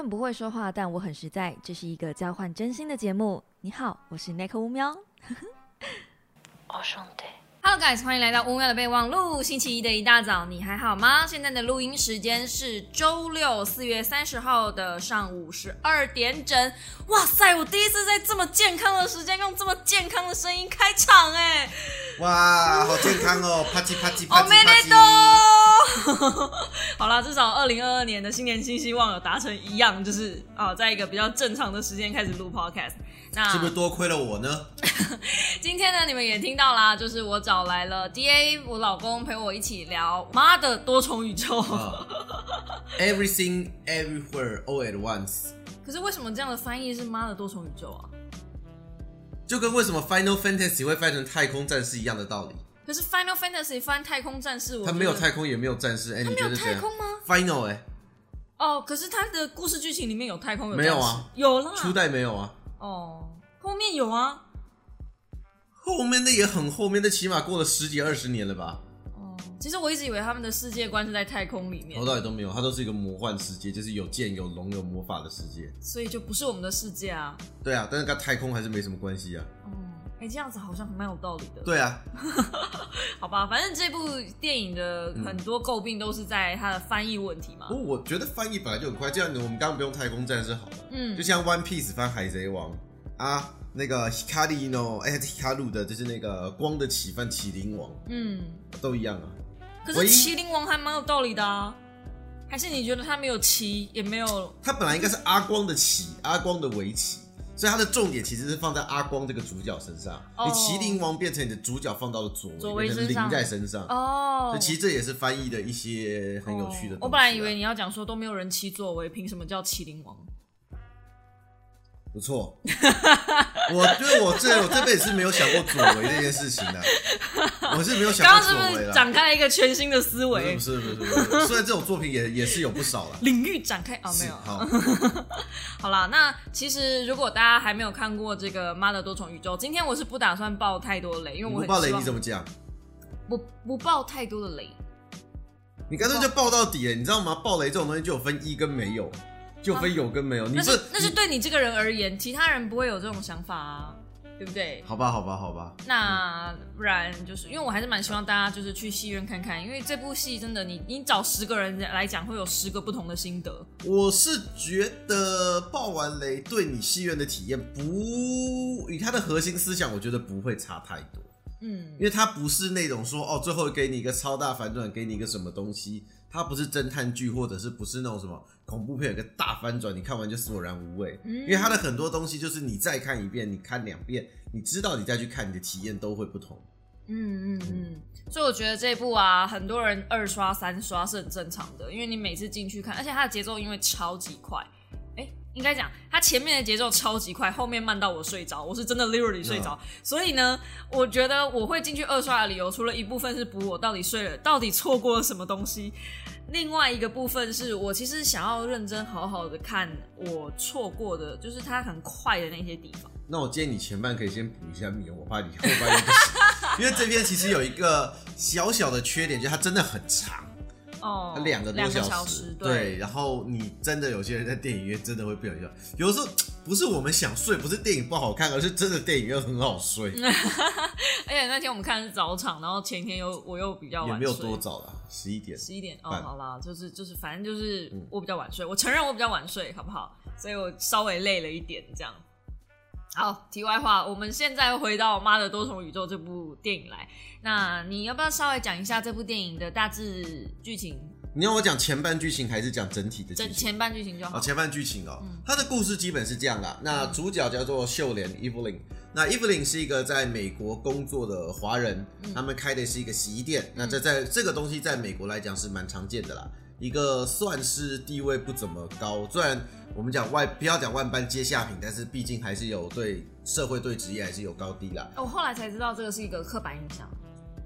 很不会说话，但我很实在。这是一个交换真心的节目。你好，我是奈克乌喵。哦兄弟。Hello guys，欢迎来到乌喵的备忘录。星期一的一大早，你还好吗？现在的录音时间是周六四月三十号的上午十二点整。哇塞，我第一次在这么健康的时间用这么健康的声音开场哎！哇，好健康哦！啪叽啪叽啪叽啪叽。多。好啦，至少二零二二年的新年新希望有达成一样，就是啊，在一个比较正常的时间开始录 podcast。那是不是多亏了我呢？今天呢，你们也听到啦，就是我找来了 D A，我老公陪我一起聊妈的多重宇宙。啊，Everything Everywhere All at Once，可是为什么这样的翻译是妈的多重宇宙啊？就跟为什么 Final Fantasy 会翻成太空战士一样的道理。可是 Final Fantasy 翻太空战士，我它没有太空，也没有战士。哎，你没有太空吗？？Final 哎，哦，可是它的故事剧情里面有太空有没有啊？有啦。初代没有啊，哦，后面有啊。后面的也很后面的，起码过了十几二十年了吧？哦，其实我一直以为他们的世界观是在太空里面头，到尾都没有，它都是一个魔幻世界，就是有剑有龙有魔法的世界。所以就不是我们的世界啊。对啊，但是跟太空还是没什么关系啊。哦，哎，这样子好像蛮有道理的。对啊，好吧，反正这部电影的嗯很多诟病都是在它的翻译问题嘛不。过我觉得翻译本来就很快，这样我们刚刚不用太空战士好了。嗯就，像 One Piece 翻海贼王啊，那个 Hikari no 哎 Hikaru 的就是那个光的起翻麒麟王嗯，都一样啊。可是麒麟王还蛮有道理的啊。还是你觉得他没有骑，也没有他本来应该是阿光的旗，阿光的围棋，所以它的重点其实是放在阿光这个主角身上。哦你麒麟王变成你的主角放到了左左围，变成围身上在身上。哦所以？其实这也是翻译的一些很有趣的我本来以为你要讲说都没有人骑左为，凭什么叫麒麟王？不错，我觉得我这我这辈子是没有想过左围这件事情的，我是没有想刚刚是不是过左围啦。展开了一个全新的思维不？是不是不是，虽然这种作品也也是有不少了。领域展开啊，没有。好，好啦，那其实如果大家还没有看过这个《妈的多重宇宙》，今天我是不打算爆太多雷，因为我不爆雷你怎么讲？不不爆太多的雷。你干脆就爆到底了，你知道吗？爆雷这种东西就有分一跟没有，就非有跟没有。你那不是那是对你这个人而言，其他人不会有这种想法啊，对不对？好吧好吧好吧，那不然就是因为我还是蛮希望大家就是去戏院看看，因为这部戏真的你你找十个人来讲，会有十个不同的心得。我是觉得爆完雷对你戏院的体验不，以它的核心思想，我觉得不会差太多。嗯因为它不是那种说哦，最后给你一个超大反转，给你一个什么东西，它不是侦探剧，或者是不是那种什么恐怖片有个大翻转，你看完就索然无味。嗯因为它的很多东西就是你再看一遍，你看两遍，你知道你再去看，你的体验都会不同。嗯嗯嗯，所以我觉得这部啊，很多人二刷三刷是很正常的，因为你每次进去看，而且它的节奏因为超级快，哎，应该讲它前面的节奏超级快，后面慢到我睡着，我是真的 literally 睡着。所以呢，我觉得我会进去二刷的理由，除了一部分是补我到底睡了，到底错过了什么东西，另外一个部分是我其实想要认真好好的看我错过的，就是它很快的那些地方。那我建议你前半可以先补一下眠，我怕你后半又不行，因为这边其实有一个小小的缺点，就是它真的很长。哦，它两个多小小时，对，然后你真的有些人在电影院真的会不小心，有的时候不是我们想睡，不是电影不好看，而是真的电影院很好睡，而且那天我们看的是早场，然后前一天又我又比较晚睡，也没有多早啦，十一点。十一点哦，好啦，就是就是，反正就是嗯我比较晚睡，我承认我比较晚睡，好不好？所以我稍微累了一点，这样。好，题外话，我们现在回到《妈的多重宇宙》这部电影来，那你要不要稍微讲一下这部电影的大致剧情？你要我讲前半剧情还是讲整体的剧情？整前半剧情就好。哦，前半剧情哦，嗯它的故事基本是这样啦。那主角叫做秀莲 Evelyn，那 Evelyn 是一个在美国工作的华人，嗯他们开的是一个洗衣店。那这在这个东西在美国来讲是蛮常见的啦，一个算是地位不怎么高，虽然我们讲外不要讲万般皆下品，但是毕竟还是有对社会对职业还是有高低啦。我后来才知道这个是一个刻板印象，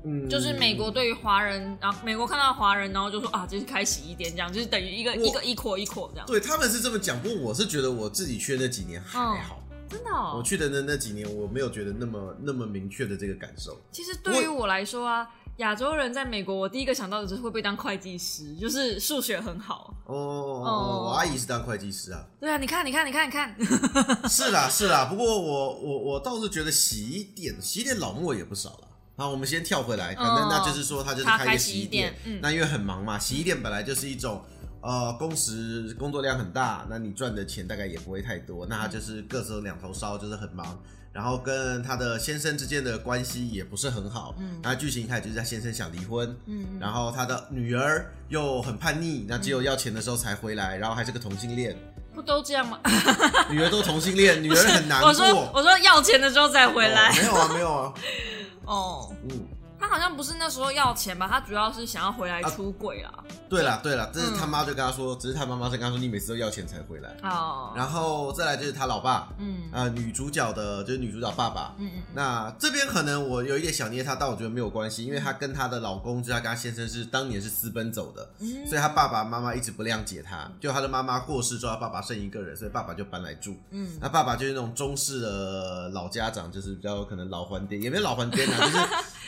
嗯，就是美国对于华人，然后美国看到华人，然后就说啊，就是开洗衣店，这样就是等于一个一个一扩一扩这样。对他们是这么讲，不过我是觉得我自己去的那几年还好。真的、哦，我去的那那几年，我没有觉得那么那么明确的这个感受。其实对于我来说啊，亚洲人在美国，我第一个想到的就是会不会当会计师，就是数学很好。哦哦，我阿姨是当会计师啊。对啊，你看，你看，你看，你看。是啦，是啦。不过我我我倒是觉得洗衣店，洗衣店老莫也不少了。好，我们先跳回来，可能那就是说他就是开一个洗衣店，那因为很忙嘛，洗衣店本来就是一种。呃，工时工作量很大，那你赚的钱大概也不会太多，那他就是各走两头烧，就是很忙，然后跟他的先生之间的关系也不是很好，嗯，那剧情一开始就是他先生想离婚，嗯，然后他的女儿又很叛逆，那只有要钱的时候才回来，然后还是个同性恋，不都这样吗？女儿都同性恋，女儿很难过。我说我说要钱的时候再回来，没有啊没有啊，哦，嗯。他好像不是那时候要钱吧？他主要是想要回来出轨啦。对了对了，这是他妈就跟他说，只是他妈妈是跟他说，你每次都要钱才回来。哦。然后再来就是他老爸，嗯，呃，女主角的就是女主角爸爸，嗯嗯。那这边可能我有一点想捏他，但我觉得没有关系，因为他跟他的老公，就他跟他先生是当年是私奔走的，嗯所以他爸爸妈妈一直不谅解他。就他的妈妈过世之后，他爸爸剩一个人，所以爸爸就搬来住。嗯。那爸爸就是那种中式的老家长，就是比较可能老还爹，也没有老还爹啊，就是。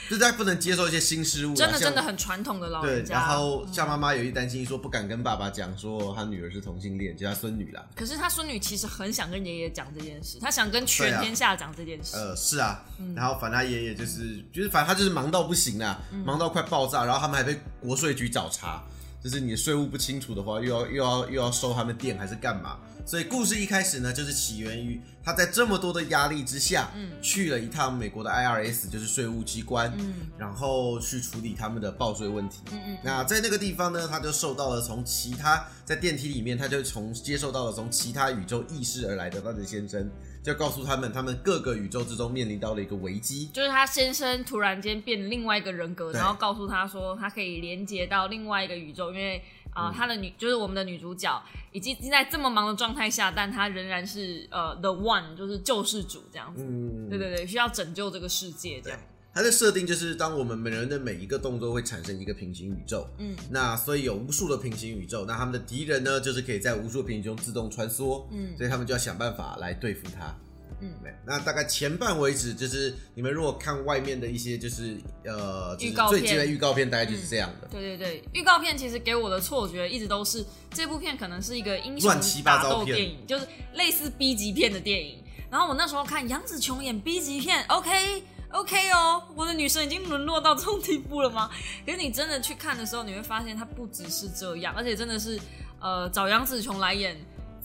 就在不能接受一些新事物，真的真的很传统的老人家。然后像妈妈有一担心，说不敢跟爸爸讲，说她女儿是同性恋，就她孙女啦。可是她孙女其实很想跟爷爷讲这件事，她想跟全天下讲这件事。呃，是啊。然后反正她爷爷就是，就是反正他就是忙到不行啊，忙到快爆炸。然后他们还被国税局找茬，就是你的税务不清楚的话，又要又要又要收他们店还是干嘛？所以故事一开始呢，就是起源于他在这么多的压力之下，嗯，去了一趟美国的 IRS，就是税务机关，嗯，然后去处理他们的报税问题，嗯嗯。那在那个地方呢，他就受到了从其他在电梯里面，他就从接受到了从其他宇宙意识而来的他的先生，就告诉他们，他们各个宇宙之中面临到了一个危机，就是他先生突然间变另外一个人格，然后告诉他说，他可以连接到另外一个宇宙，因为。啊，她的女就是我们的女主角，已经在这么忙的状态下，但她仍然是呃 the one，就是救世主这样子。嗯，对对对，需要拯救这个世界这样。它的设定就是，当我们每人的每一个动作会产生一个平行宇宙。嗯，那所以有无数的平行宇宙，那他们的敌人呢，就是可以在无数平行中自动穿梭。嗯，所以他们就要想办法来对付他。嗯，那大概前半为止，就是你们如果看外面的一些，就是呃，预告片，的预告片大概就是这样的。对对对，预告片其实给我的错觉一直都是这部片可能是一个英雄打斗电影，就是类似 B 级片的电影。然后我那时候看杨紫琼演 B 级片，OK OK 哦，我的女神已经沦落到这种地步了吗？可是你真的去看的时候，你会发现她不只是这样，而且真的是呃找杨紫琼来演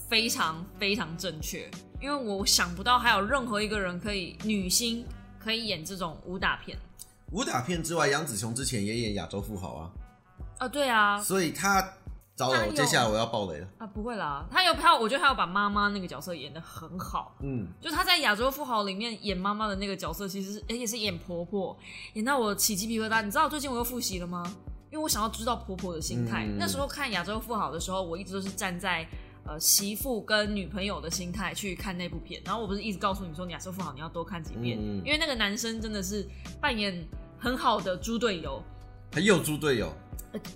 非常非常正确。因为我想不到还有任何一个人可以女星可以演这种武打片。武打片之外，杨紫琼之前也演亚洲富豪啊。啊，对啊。所以她糟了，接下来我要爆雷了。啊，不会啦，她有她，我觉得她有把妈妈那个角色演的很好。嗯，就她在亚洲富豪里面演妈妈的那个角色，其实是而且是演婆婆，演到我起鸡皮疙瘩。你知道最近我又复习了吗？因为我想要知道婆婆的心态。那时候看亚洲富豪的时候，我一直都是站在。呃，媳妇跟女朋友的心态去看那部片，然后我不是一直告诉你说，你亚瑟夫好，你要多看几遍，因为那个男生真的是扮演很好的猪队友，他有猪队友，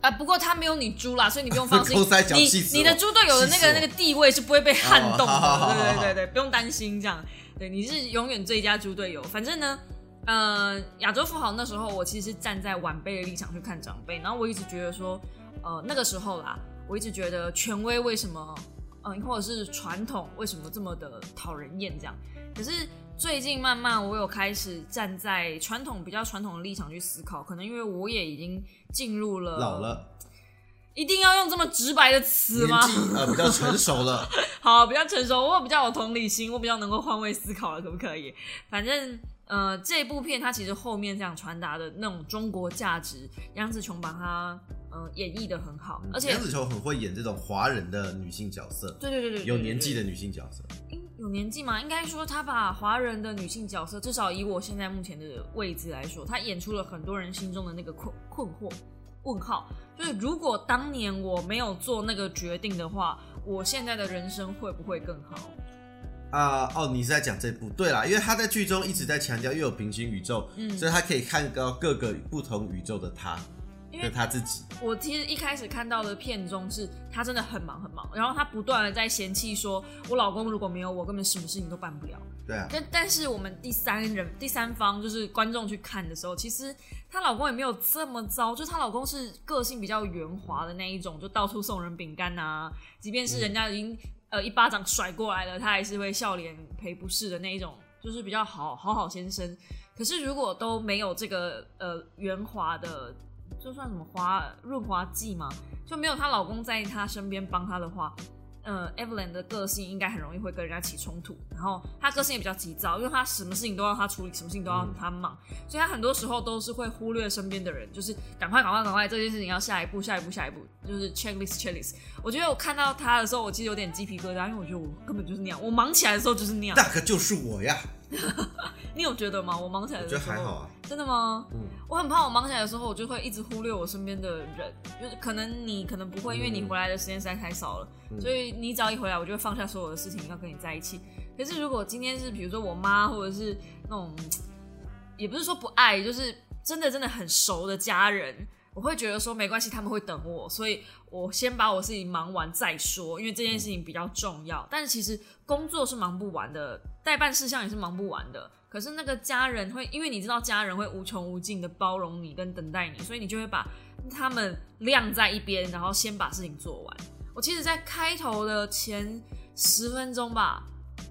啊，不过他没有你猪啦，所以你不用放心，你你的猪队友的那个那个地位是不会被撼动的，对对对对，不用担心这样，对，你是永远最佳猪队友。反正呢，呃，亚洲富豪那时候我其实站在晚辈的立场去看长辈，然后我一直觉得说，呃，那个时候啦，我一直觉得权威为什么。嗯，或者是传统为什么这么的讨人厌？这样，可是最近慢慢我有开始站在传统比较传统的立场去思考，可能因为我也已经进入了老了，一定要用这么直白的词吗？呃，比较成熟了，好，比较成熟，我比较有同理心，我比较能够换位思考了，可不可以？反正呃，这部片它其实后面这样传达的那种中国价值，杨紫琼把它。嗯，演绎的很好，而且杨紫琼很会演这种华人的女性角色。对对对对，有年纪的女性角色。有年纪吗？应该说，她把华人的女性角色，至少以我现在目前的位置来说，她演出了很多人心中的那个困困惑问号。就是如果当年我没有做那个决定的话，我现在的人生会不会更好？啊哦，你是在讲这部？对啦，因为他在剧中一直在强调又有平行宇宙，嗯，所以他可以看到各个不同宇宙的他。因为就他自己，我其实一开始看到的片中是他真的很忙很忙，然后他不断的在嫌弃说，我老公如果没有我，根本什么事情都办不了。对啊，但但是我们第三人第三方就是观众去看的时候，其实她老公也没有这么糟，就是她老公是个性比较圆滑的那一种，就到处送人饼干啊，即便是人家已经呃一巴掌甩过来了，他还是会笑脸赔不是的那一种，就是比较好好好先生。可是如果都没有这个呃圆滑的，就算什么滑润滑剂嘛，就没有她老公在她身边帮她的话，呃，Evelyn 的个性应该很容易会跟人家起冲突，然后她个性也比较急躁，因为她什么事情都要她处理，什么事情都要她忙，所以她很多时候都是会忽略身边的人，就是赶快赶快赶快，这件事情要下一步下一步下一步，就是 checklist checklist。我觉得我看到她的时候，我其实有点鸡皮疙瘩，因为我觉得我根本就是那样，我忙起来的时候就是那样。那可就是我呀，你有觉得吗？我忙起来的时候，觉得还好啊。真的吗？嗯，我很怕我忙起来的时候，我就会一直忽略我身边的人，就是可能你可能不会，因为你回来的时间实在太少了，嗯所以你只要一回来，我就会放下所有的事情要跟你在一起。可是如果今天是比如说我妈，或者是那种也不是说不爱，就是真的真的很熟的家人，我会觉得说没关系，他们会等我，所以我先把我自己忙完再说，因为这件事情比较重要。但是其实工作是忙不完的，代办事项也是忙不完的。可是那个家人会，因为你知道家人会无穷无尽的包容你跟等待你，所以你就会把他们晾在一边，然后先把事情做完。我其实，在开头的前十分钟吧，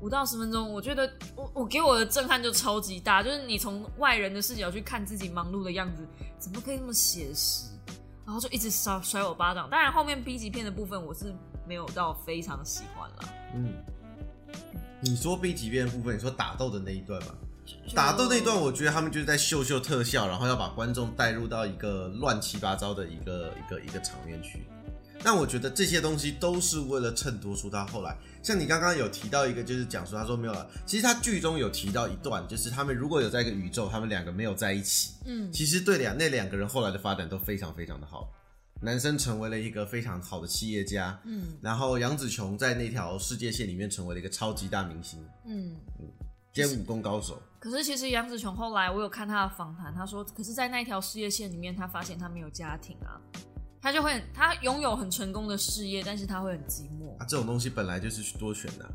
五到十分钟，我觉得我我给我的震撼就超级大，就是你从外人的视角去看自己忙碌的样子，怎么可以那么写实？然后就一直甩甩我巴掌。当然，后面 B 级片的部分我是没有到非常喜欢啦。嗯，你说 B 级片的部分，你说打斗的那一段嘛？打斗那一段，我觉得他们就是在秀秀特效，然后要把观众带入到一个乱七八糟的一个一个一个场面去。那我觉得这些东西都是为了衬托出他后来，像你刚刚有提到一个，就是讲说他说没有了。其实他剧中有提到一段，就是他们如果有在一个宇宙，他们两个没有在一起，嗯其实对两那两个人后来的发展都非常非常的好。男生成为了一个非常好的企业家，嗯然后杨紫琼在那条世界线里面成为了一个超级大明星嗯。兼武功高手。可是其实杨紫琼后来我有看她的访谈，她说，可是，在那一条事业线里面，她发现她没有家庭啊，她就会她拥有很成功的事业，但是她会很寂寞。啊，这种东西本来就是多选的啊、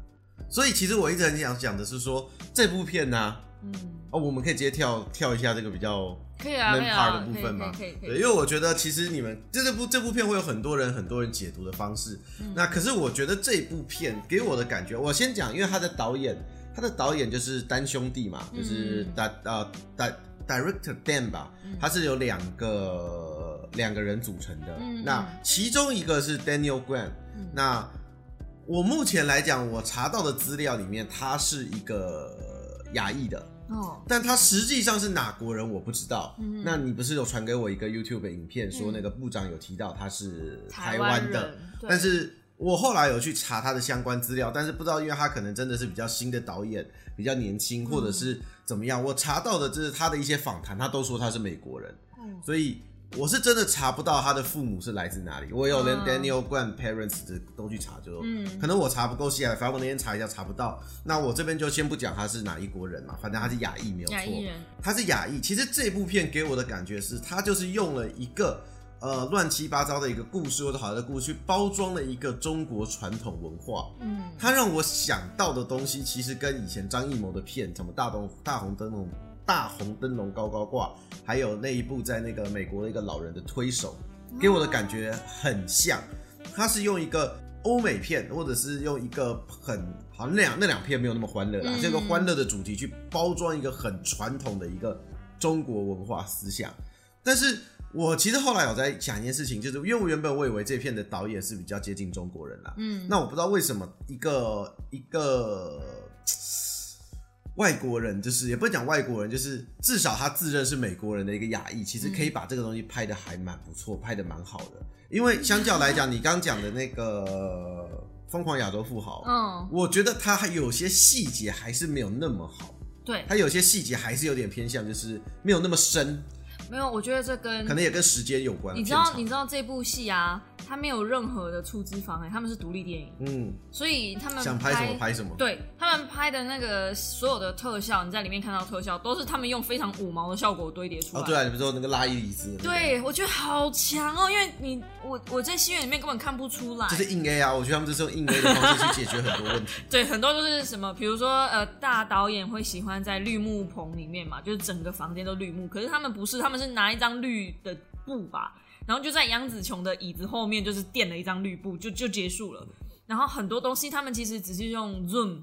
所以其实我一直很想讲的是说，这部片呢、嗯，哦，我们可以直接跳跳一下这个比较可以啊，可 man 以 part 啊，的部分吗？可以可以因为我觉得其实你们这这部这部片会有很多人很多人解读的方式。嗯那可是我觉得这部片给我的感觉，我先讲，因为他的导演，他的导演就是单兄弟嘛，就是嗯 da 呃 da director Dan 吧，他是有两个两个人组成的。嗯那嗯其中一个是 Daniel Grant，、嗯那我目前来讲，我查到的资料里面，他是一个亚裔的。哦，但他实际上是哪国人我不知道。嗯那你不是有传给我一个 YouTube 影片，说那个部长有提到他是台台湾的，但是我后来有去查他的相关资料，但是不知道，因为他可能真的是比较新的导演，比较年轻，或者是怎么样。我查到的就是他的一些访谈，他都说他是美国人，嗯所以我是真的查不到他的父母是来自哪里。我有连嗯 Daniel Grant parents 的都去查，就嗯可能我查不够细啊，反正我那天查一下查不到。那我这边就先不讲他是哪一国人嘛，反正他是亚裔没有错。他是亚裔。其实这部片给我的感觉是，他就是用了一个呃乱七八糟的一个故事或者好的故事，去包装了一个中国传统文化。嗯他让我想到的东西，其实跟以前张艺谋的片，什么大东大红灯笼、大红灯笼高高挂，还有那一部在那个美国的一个老人的推手，给我的感觉很像。他是用一个欧美片，或者是用一个很好那两那两片没有那么欢乐啦，嗯这个欢乐的主题去包装一个很传统的一个中国文化思想。但是我其实后来有在想一件事情，就是因为我原本我以为这片的导演是比较接近中国人啦，嗯，那我不知道为什么一个一个外国人，就是也不能讲外国人，就是至少他自认是美国人的一个亚裔，其实可以把这个东西拍的还蛮不错，拍的蛮好的。因为相较来讲，你刚讲的那个《疯狂亚洲富豪》，嗯，我觉得他还有些细节还是没有那么好，对，他有些细节还是有点偏向，就是没有那么深，没有，我觉得这跟可能也跟时间有关。你知道，你知道这部戏啊，他没有任何的出资方哎，他们是独立电影，嗯，所以他们想拍什么拍什么。对他们拍的那个所有的特效，你在里面看到特效都是他们用非常五毛的效果堆叠出来。哦，对啊，你比如说那个拉伊里兹，对我觉得好强哦，因为你我我在戏院里面根本看不出来，就是硬 A 啊，我觉得他们就是用硬 A 的方式去解决很多问题。对，很多都是什么，比如说呃，大导演会喜欢在绿幕棚里面嘛，就是整个房间都绿幕，可是他们不是，他们是拿一张绿的布吧。然后就在杨紫琼的椅子后面，就是垫了一张绿布，就就结束了。然后很多东西，他们其实只是用 zoom，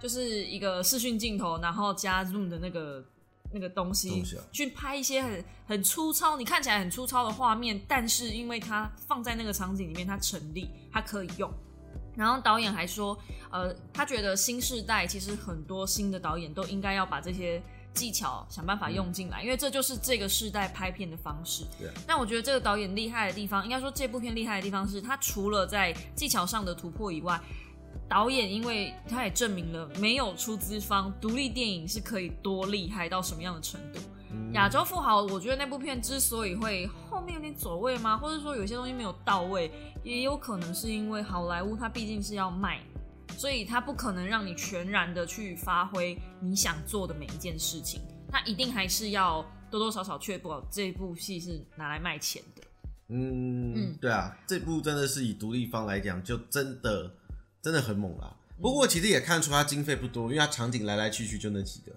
就是一个视讯镜头，然后加 zoom 的那个那个东西去拍一些很很粗糙，你看起来很粗糙的画面，但是因为它放在那个场景里面，它成立，它可以用。然后导演还说，呃，他觉得新时代其实很多新的导演都应该要把这些。技巧想办法用进来，因为这就是这个世代拍片的方式。对。但我觉得这个导演厉害的地方，应该说这部片厉害的地方是，他除了在技巧上的突破以外，导演因为他也证明了没有出资方，独立电影是可以多厉害到什么样的程度。亚洲富豪，我觉得那部片之所以会后面有点走位吗？或者说有些东西没有到位，也有可能是因为好莱坞它毕竟是要卖。所以他不可能让你全然的去发挥你想做的每一件事情，他一定还是要多多少少确保这部戏是拿来卖钱的。嗯，对啊，这部真的是以独立方来讲，就真的真的很猛啦。不过其实也看出他经费不多，因为他场景来来去去就那几个。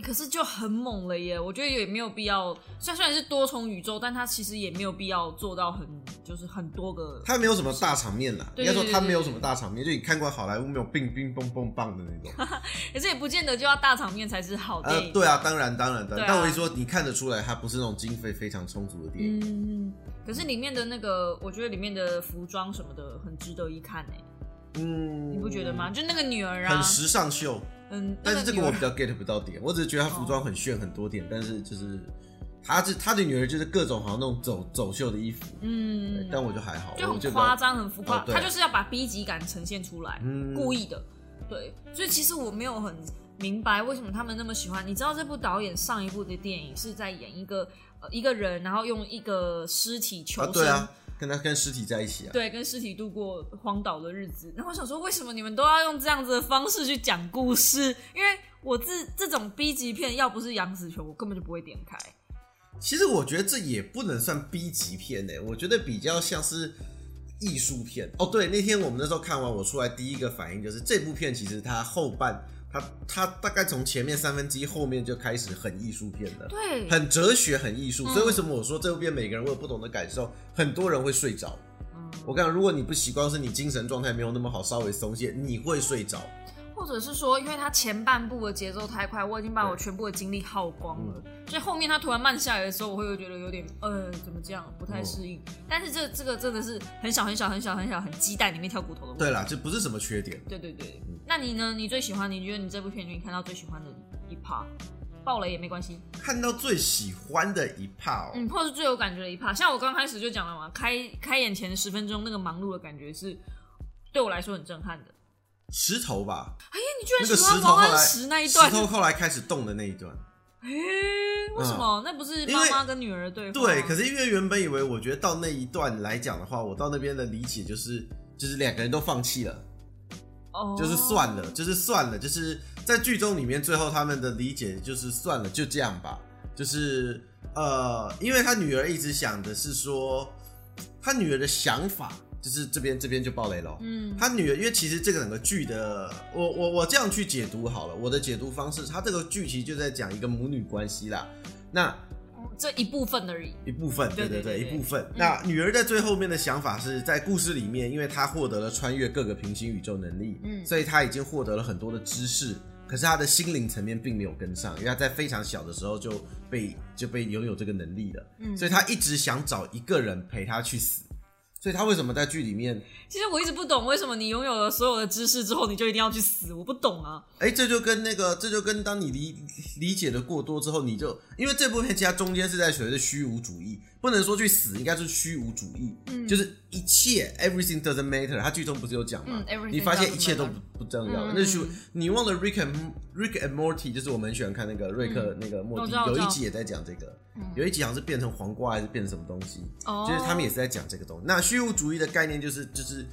可是就很猛了耶！我觉得也没有必要，虽然虽然是多重宇宙，但它其实也没有必要做到很就是很多个。它没有什么大场面啦，应该说它没有什么大场面，就你看过好莱坞没有冰冰蹦蹦棒的那种。可是也不见得就要大场面才是好电影。对啊，当然当然的。但我一说你看得出来，它不是那种经费非常充足的电影。嗯，可是里面的那个，我觉得里面的服装什么的很值得一看诶。嗯，你不觉得吗？就那个女儿啊，很时尚秀。嗯，但是这个我比较 get 不到点，我只是觉得他服装很炫很多点，但是就是他是他的女儿就是各种好像那种走走秀的衣服，嗯，但我就还好，就很夸张很浮夸，他就是要把 B 级感呈现出来，故意的，对，所以其实我没有很明白为什么他们那么喜欢。你知道这部导演上一部的电影是在演一个呃一个人，然后用一个尸体求生。跟他跟尸体在一起啊？对，跟尸体度过荒岛的日子。然后我想说，为什么你们都要用这样子的方式去讲故事？因为我这这种 B 级片，要不是杨紫琼，我根本就不会点开。其实我觉得这也不能算 B 级片呢，我觉得比较像是艺术片。哦，对，那天我们那时候看完，我出来第一个反应就是这部片其实它后半。他他大概从前面三分之一后面就开始很艺术片了，对，很哲学，很艺术。所以为什么我说这部片每个人会有不同的感受？很多人会睡着。我讲，如果你不习惯，是你精神状态没有那么好，稍微松懈，你会睡着。或者是说，因为他前半部的节奏太快，我已经把我全部的精力耗光了，所以后面他突然慢下来的时候，我会觉得有点呃，怎么这样，不太适应。但是这这个真的是很小很小很小很小很鸡蛋里面挑骨头的。对啦，这不是什么缺点。对对对，那你呢？你最喜欢？你觉得你这部片里面看到最喜欢的一 part，爆雷也没关系。看到最喜欢的一 part，嗯，或者是最有感觉的一 part，像我刚开始就讲了嘛，开开演前十分钟那个忙碌的感觉是对我来说很震撼的。石头吧，哎呀，你居然喜欢王安石那一段，石头后来开始动的那一段，哎，为什么？那不是妈妈跟女儿对话？对，可是因为原本以为，我觉得到那一段来讲的话，我到那边的理解就是，就是两个人都放弃了，哦，就是算了，就是算了，就是在剧中里面最后他们的理解就是算了，就这样吧，就是呃，因为他女儿一直想的是说，他女儿的想法。就是这边这边就爆雷了。嗯，他女儿，因为其实这个整个剧的，我我我这样去解读好了，我的解读方式，他这个剧其实就在讲一个母女关系啦。那这一部分而已，一部分，对对对，一部分。那女儿在最后面的想法是在故事里面，因为她获得了穿越各个平行宇宙能力，嗯，所以她已经获得了很多的知识，可是她的心灵层面并没有跟上，因为她在非常小的时候就被就被拥有这个能力了，嗯，所以她一直想找一个人陪她去死。所以他为什么在剧里面？其实我一直不懂，为什么你拥有了所有的知识之后，你就一定要去死？我不懂啊！哎，这就跟那个，这就跟当你理理解的过多之后，你就因为这部片其实中间是在学的虚无主义，不不能说去死，应该是虚无主义，就是一切 everything doesn't matter。他剧中不是有讲吗？嗯你发现一切都不不重要。那是你忘了 Rick and Rick and Morty，就是我们很喜欢看那个瑞克那个莫蒂有一集也在讲这个，有一集好像是变成黄瓜还是变成什么东西，哦。就是他们也是在讲这个东西。那虚无主义的概念就是就是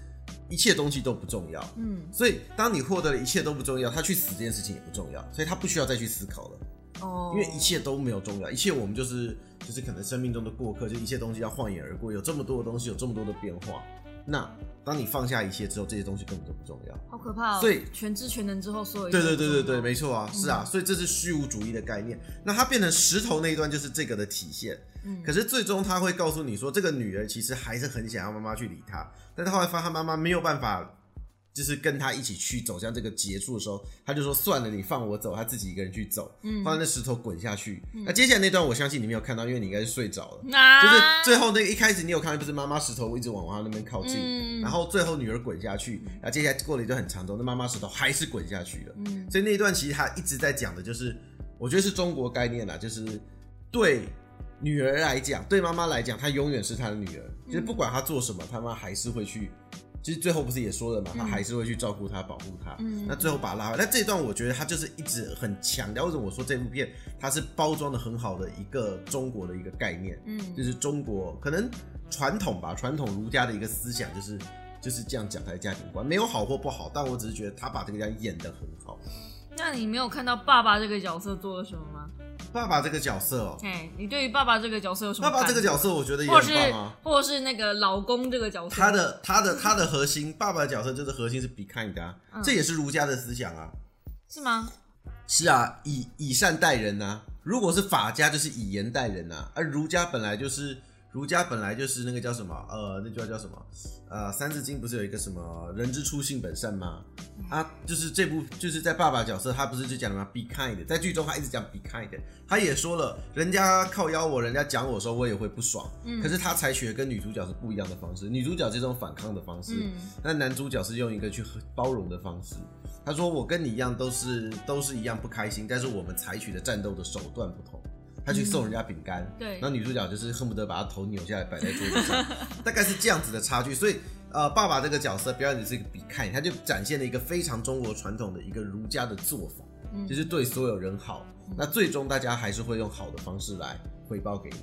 一切东西都不重要，嗯，所以当你获得了一切都不重要，他去死这件事情也不重要，所以他不需要再去思考了。哦，因为一切都没有重要，一切我们就是就是可能生命中的过客，就一切东西要晃眼而过，有这么多的东西，有这么多的变化。那当你放下一切之后，这些东西根本就不重要。好可怕哦。所以全知全能之后，所有对对对对对，没错啊，是啊，所以这是虚无主义的概念。那它变成石头那一段就是这个的体现。嗯可是最终他会告诉你说，这个女儿其实还是很想要妈妈去理她，但她后来发现她妈妈没有办法，就是跟他一起去走向这个结束的时候，他就说算了，你放我走，他自己一个人去走，嗯放在那石头滚下去。那接下来那段我相信你没有看到，因为你应该是睡着了。啊，就是最后那个一开始你有看到，就是妈妈石头一直往他那边靠近，嗯然后最后女儿滚下去，然后接下来过了一段很长的，那妈妈石头还是滚下去了。嗯所以那一段其实他一直在讲的就是，我觉得是中国概念啦，就是对女儿来讲，对妈妈来讲，她永远是她的女儿，就是不管她做什么，她妈还是会去。其实最后不是也说了嘛，他还是会去照顾他、保护他。嗯那最后把他拉回来。那这一段我觉得他就是一直很强调，为什么我说这部片它是包装的很好的一个中国的一个概念。嗯就是中国可能传统吧，传统儒家的一个思想就是就是这样讲他的家庭观，没有好或不好，但我只是觉得他把这个家演得很好。那你没有看到爸爸这个角色做了什么吗？爸爸这个角色哦，哎，你对于爸爸这个角色有什么看法？爸爸这个角色我觉得也或是很棒啊。或者是那个老公这个角色，他的他的他的核心，爸爸的角色就是核心是 be kind 啊，嗯这也是儒家的思想啊。是吗？是啊，以以善待人呐、如果是法家，就是以言待人呐、而儒家本来就是儒家本来就是那个叫什么呃，那句话叫什么？呃，《三字经》不是有一个什么“人之初，性本善”吗？啊，就是这部就是在爸爸角色，他不是就讲了吗？be kind，在剧中他一直讲 be kind，他也说了，人家靠邀我，人家讲我的时候，我也会不爽。嗯可是他采取的跟女主角是不一样的方式，女主角这种反抗的方式，嗯那男主角是用一个去包容的方式。他说：“我跟你一样，都是都是一样不开心，但是我们采取的战斗的手段不同。”他去送人家饼干，对然后女主角就是恨不得把他头扭下来摆在桌子上，大概是这样子的差距。所以，呃，爸爸这个角色表演的是一个比看，他就展现了一个非常中国传统的一个儒家的做法，嗯就是对所有人好。那最终大家还是会用好的方式来回报给你。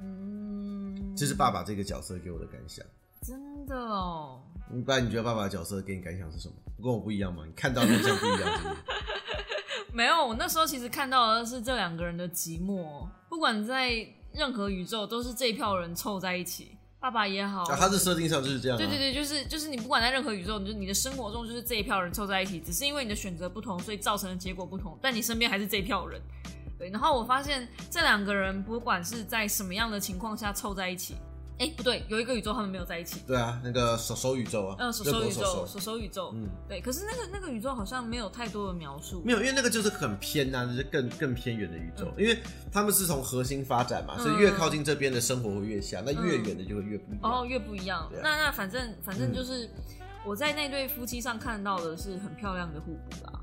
嗯，这是爸爸这个角色给我的感想。真的哦。不然你觉得爸爸的角色给你感想是什么？跟我不一样吗？你看到印象不一样是不是？没有，我那时候其实看到的是这两个人的寂寞，不管在任何宇宙，都是这一票人凑在一起。爸爸也好，啊，他的设定上就是这样、啊。对对对，就是就是你不管在任何宇宙，你就你的生活中就是这一票人凑在一起，只是因为你的选择不同，所以造成的结果不同，但你身边还是这一票人。对，然后我发现这两个人不管是在什么样的情况下凑在一起，哎，不对，有一个宇宙他们没有在一起，对啊，那个手手宇宙啊，嗯，手手宇宙，手手手宇宙，嗯，对，可是那个那个宇宙好像没有太多的描述，没有，因为那个就是很偏呐、就是更更偏远的宇宙，因为他们是从核心发展嘛，嗯所以越靠近这边的生活会越像，那越远的就会越不一样。哦，越不一样。啊那那反正反正就是、我在那对夫妻上看到的是很漂亮的互补啦。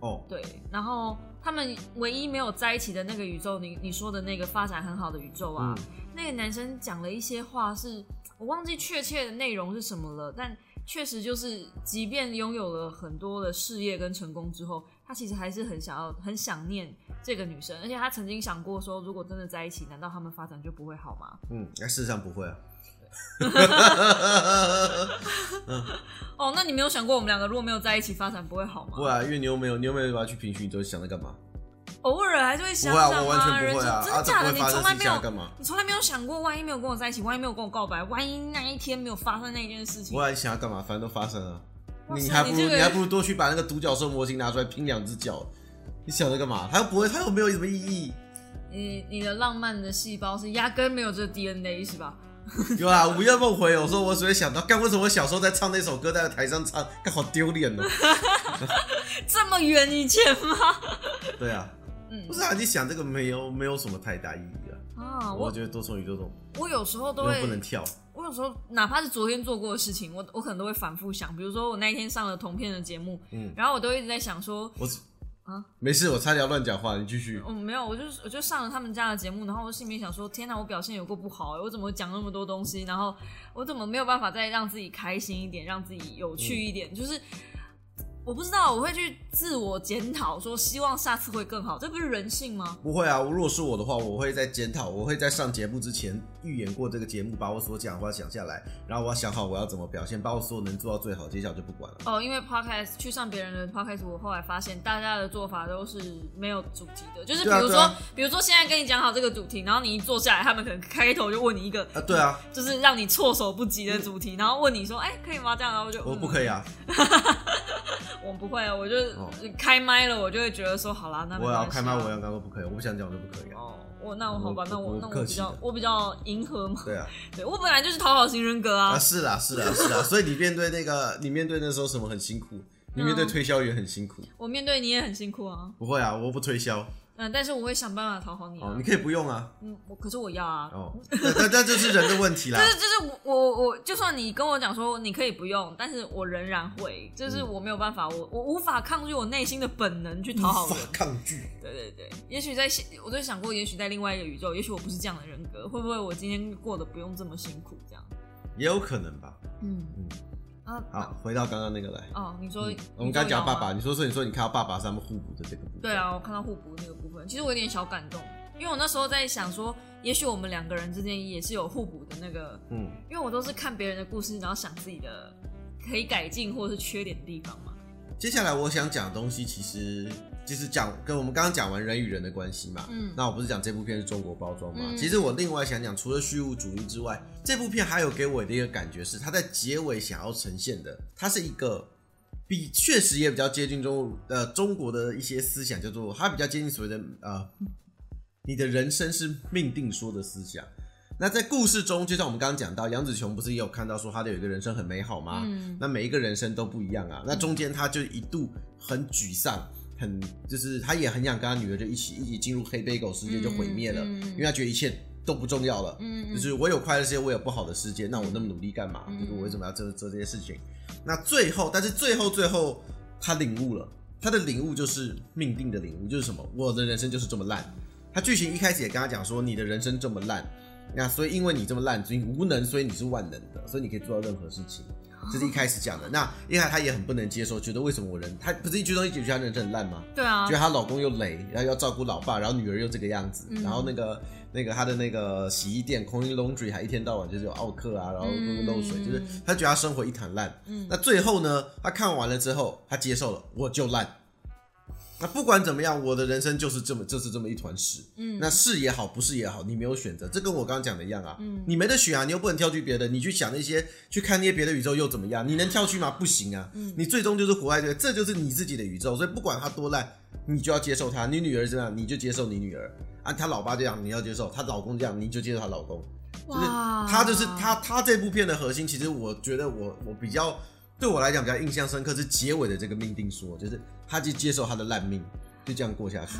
哦，对，然后他们唯一没有在一起的那个宇宙，你你说的那个发展很好的宇宙啊，嗯那个男生讲了一些话是，我忘记确切的内容是什么了，但确实就是，即便拥有了很多的事业跟成功之后，他其实还是很想要、很想念这个女生，而且他曾经想过说，如果真的在一起，难道他们发展就不会好吗？嗯，那事实上不会啊。哦，那你没有想过我们两个如果没有在一起发展不会好吗？不会啊，因为你又没有，你又没有把它去平均，你都想着干嘛？偶尔还是会不会啊，想想我完全不会啊，真的假的？不会发生，你从来没有？你从来没有想过，万一没有跟我在一起，万一没有跟我告白，万一那一天没有发生那件事情不，会，你想要干嘛？反正都发生了。哇塞你还不如你这个你还不如多去把那个独角兽模型拿出来拼两只脚。你想着干嘛？它又不会，它又没有什么意义。你你的浪漫的细胞是压根没有这个 DNA 是吧？有啊，午夜梦回，有时候我只会想到，干为什么我小时候在唱那首歌，在台上唱，干好丢脸哦。这么远以前吗？对啊，嗯不是啊，你想这个没有没有什么太大意义啊。啊，我我觉得多重宇宙这种我有时候都会不能跳，我有时候哪怕是昨天做过的事情，我我可能都会反复想。比如说我那一天上了同片的节目，嗯然后我都一直在想说，我没事，我差点要乱讲话，你继续。嗯，没有，我就我就上了他们家的节目，然后我心里面想说，天哪，我表现有过不好、欸，我怎么讲那么多东西，然后我怎么没有办法再让自己开心一点，让自己有趣一点，就是。我不知道，我会去自我检讨，说希望下次会更好，这不是人性吗？不会啊，如果是我的话，我会在检讨，我会在上节目之前预演过这个节目，把我所讲的话讲下来，然后我要想好我要怎么表现，把我所有能做到最好，接下来就不管了。哦，因为 podcast 去上别人的 podcast，我后来发现大家的做法都是没有主题的，就是比如说，啊啊比如说现在跟你讲好这个主题，然后你一坐下来，他们可能开头就问你一个，啊，对啊，就是让你措手不及的主题，然后问你说，哎、可以吗？这样，然后就嗯我不可以啊，我不会啊，我就、哦。开麦了，我就会觉得说，好啦，那没我要开麦，我要刚刚不可以，我不想讲我就不可以啊。哦，我那我好吧，那我我那我比较我比较迎合嘛，对啊，对我本来就是讨好型人格啊。啊，是啦是啦 是啦，所以你面对那个，你面对那时候什么很辛苦，你面对推销员很辛苦。我面对你也很辛苦啊，不会啊，我不推销嗯，但是我会想办法讨好你啊哦，，你可以不用啊。嗯，我可是我要啊，哦，那那那就是人的问题啦 就。是就是我我我，就算你跟我讲说你可以不用，但是我仍然会，就是我没有办法，我我无法抗拒我内心的本能去讨好无法。抗拒。对对对，也许在我就想过，也许在另外一个宇宙，也许我不是这样的人格，会不会我今天过得不用这么辛苦？这样，也有可能吧。嗯嗯啊好，回到刚刚那个来。哦，你说、嗯我们刚讲爸爸，你你说说你说你看到爸爸是他们互补的这个部分。对，啊，我看到互补那个部分，其实我有点小感动，因为我那时候在想说，也许我们两个人之间也是有互补的那个，嗯，因为我都是看别人的故事，然后想自己的可以改进或者是缺点的地方嘛。接下来我想讲的东西，其实就是讲跟我们刚刚讲完人与人的关系嘛。嗯那我不是讲这部片是中国包装嘛？嗯其实我另外想讲，除了虚无主义之外，这部片还有给我的一个感觉是，它在结尾想要呈现的，它是一个比确实也比较接近中呃中国的一些思想，叫做它比较接近所谓的呃，你的人生是命定说的思想。那在故事中，就像我们刚刚讲到，杨紫琼不是也有看到说她的有一个人生很美好吗？嗯那每一个人生都不一样啊。那中间他就一度很沮丧，很就是他也很想跟他女儿就一起一起进入黑背狗世界就毁灭了，嗯嗯嗯因为他觉得一切都不重要了。就是我有快乐世界，我有不好的世界，那我那么努力干嘛？嗯就是我为什么要做做这些事情？那最后，但是最后最后他领悟了，他的领悟就是命定的领悟，就是什么？我的人生就是这么烂。他剧情一开始也跟他讲说，你的人生这么烂，那所以因为你这么烂，所以无能，所以你是万能的，所以你可以做到任何事情。这是一开始讲的。那一开始她也很不能接受，觉得为什么我人，她不是一句东西觉得她人生很烂吗？对啊觉得，她老公又累，然后要照顾老爸，然后女儿又这个样子，嗯然后那个那个她的那个洗衣店 Coin Laundry 还一天到晚就是有奥克啊，然后嗯漏水，就是她觉得她生活一团烂。嗯那最后呢，她看完了之后，她接受了，我就烂。那不管怎么样，我的人生就是这么就是这么一团屎。嗯那是也好，不是也好，你没有选择，这跟我刚刚讲的一样啊。嗯你没得选啊，你又不能跳去别的，你去想那些去看那些别的宇宙又怎么样？你能跳去吗？不行啊。嗯你最终就是活在这个，这就是你自己的宇宙，所以不管它多烂，你就要接受它。你女儿这样，你就接受你女儿啊；她老爸这样，你要接受；她老公这样，你就接受她老公。就是哇他就是他，他这部片的核心，其实我觉得我我比较对我来讲比较印象深刻是结尾的这个命定说，就是他就接受他的烂命，就这样过下去。